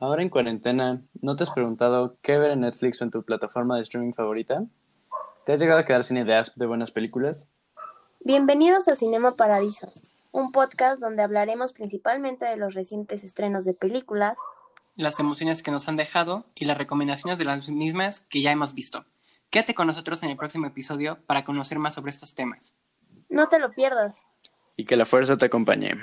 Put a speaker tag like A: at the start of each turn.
A: Ahora en cuarentena, ¿no te has preguntado qué ver en Netflix o en tu plataforma de streaming favorita? ¿Te has llegado a quedar sin ideas de buenas películas?
B: Bienvenidos a Cinema Paradiso, un podcast donde hablaremos principalmente de los recientes estrenos de películas,
C: las emociones que nos han dejado y las recomendaciones de las mismas que ya hemos visto. Quédate con nosotros en el próximo episodio para conocer más sobre estos temas.
B: No te lo pierdas.
A: Y que la fuerza te acompañe.